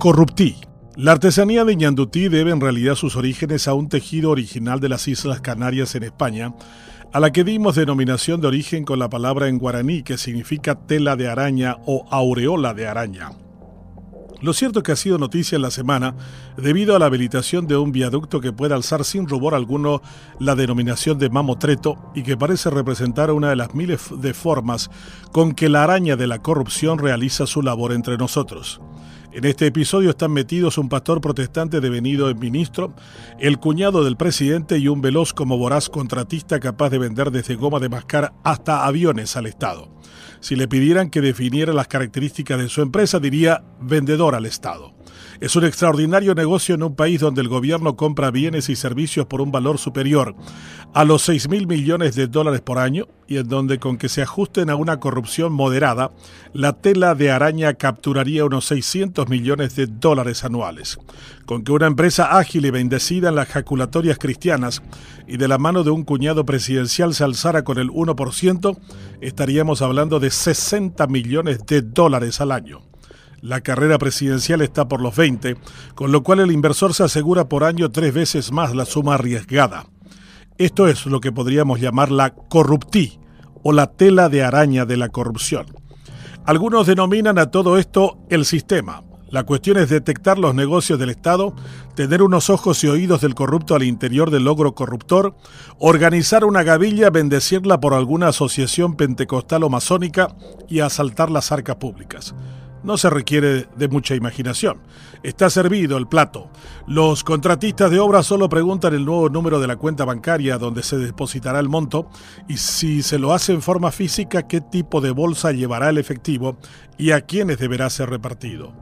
Corruptí. La artesanía de Ñandutí debe en realidad sus orígenes a un tejido original de las Islas Canarias en España, a la que dimos denominación de origen con la palabra en guaraní que significa tela de araña o aureola de araña. Lo cierto es que ha sido noticia en la semana debido a la habilitación de un viaducto que puede alzar sin rubor alguno la denominación de mamotreto y que parece representar una de las miles de formas con que la araña de la corrupción realiza su labor entre nosotros. En este episodio están metidos un pastor protestante devenido en ministro, el cuñado del presidente y un veloz como voraz contratista capaz de vender desde goma de mascar hasta aviones al Estado. Si le pidieran que definiera las características de su empresa, diría vendedor al Estado. Es un extraordinario negocio en un país donde el gobierno compra bienes y servicios por un valor superior a los 6 mil millones de dólares por año y en donde con que se ajusten a una corrupción moderada, la tela de araña capturaría unos 600 millones de dólares anuales. Con que una empresa ágil y bendecida en las jaculatorias cristianas y de la mano de un cuñado presidencial se alzara con el 1%, estaríamos hablando de 60 millones de dólares al año. La carrera presidencial está por los 20, con lo cual el inversor se asegura por año tres veces más la suma arriesgada. Esto es lo que podríamos llamar la corruptí o la tela de araña de la corrupción. Algunos denominan a todo esto el sistema. La cuestión es detectar los negocios del Estado, tener unos ojos y oídos del corrupto al interior del logro corruptor, organizar una gavilla, bendecirla por alguna asociación pentecostal o masónica y asaltar las arcas públicas. No se requiere de mucha imaginación. Está servido el plato. Los contratistas de obra solo preguntan el nuevo número de la cuenta bancaria donde se depositará el monto y si se lo hace en forma física, qué tipo de bolsa llevará el efectivo y a quiénes deberá ser repartido.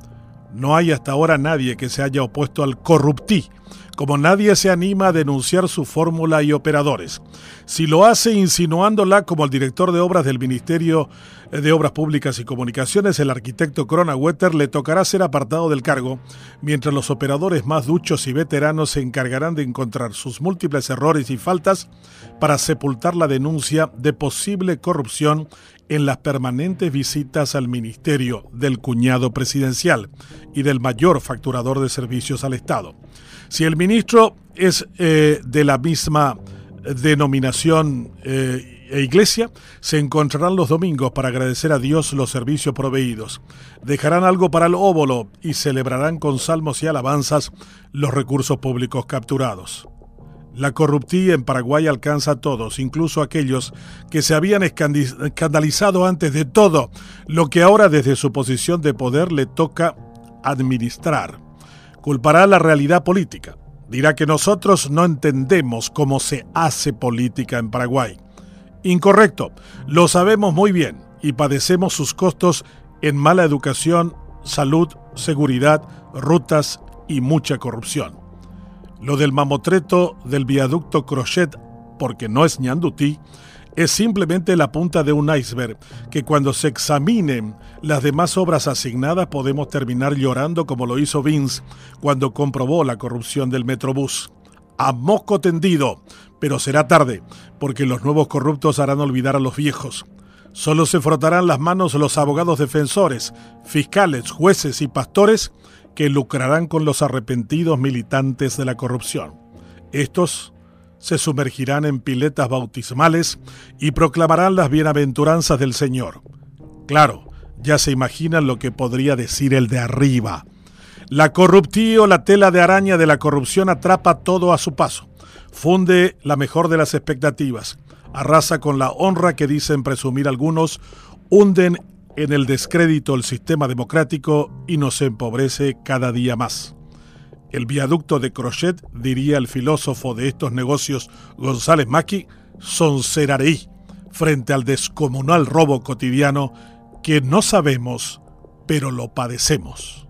No hay hasta ahora nadie que se haya opuesto al corruptí, como nadie se anima a denunciar su fórmula y operadores. Si lo hace insinuándola como el director de obras del Ministerio de Obras Públicas y Comunicaciones, el arquitecto Crona Wetter, le tocará ser apartado del cargo, mientras los operadores más duchos y veteranos se encargarán de encontrar sus múltiples errores y faltas para sepultar la denuncia de posible corrupción en las permanentes visitas al ministerio del cuñado presidencial y del mayor facturador de servicios al Estado. Si el ministro es eh, de la misma denominación eh, e iglesia, se encontrarán los domingos para agradecer a Dios los servicios proveídos. Dejarán algo para el óvulo y celebrarán con salmos y alabanzas los recursos públicos capturados. La corruptía en Paraguay alcanza a todos, incluso a aquellos que se habían escandalizado antes de todo, lo que ahora desde su posición de poder le toca administrar. Culpará la realidad política. Dirá que nosotros no entendemos cómo se hace política en Paraguay. Incorrecto, lo sabemos muy bien y padecemos sus costos en mala educación, salud, seguridad, rutas y mucha corrupción. Lo del mamotreto del viaducto Crochet, porque no es ñandutí, es simplemente la punta de un iceberg que cuando se examinen las demás obras asignadas podemos terminar llorando como lo hizo Vince cuando comprobó la corrupción del Metrobús. A moco tendido, pero será tarde, porque los nuevos corruptos harán olvidar a los viejos. Solo se frotarán las manos los abogados defensores, fiscales, jueces y pastores que lucrarán con los arrepentidos militantes de la corrupción. Estos se sumergirán en piletas bautismales y proclamarán las bienaventuranzas del Señor. Claro, ya se imaginan lo que podría decir el de arriba. La corruptía o la tela de araña de la corrupción atrapa todo a su paso, funde la mejor de las expectativas, arrasa con la honra que dicen presumir algunos, hunden en el descrédito el sistema democrático y nos empobrece cada día más. El viaducto de Crochet, diría el filósofo de estos negocios González Maki, son serareí frente al descomunal robo cotidiano que no sabemos, pero lo padecemos.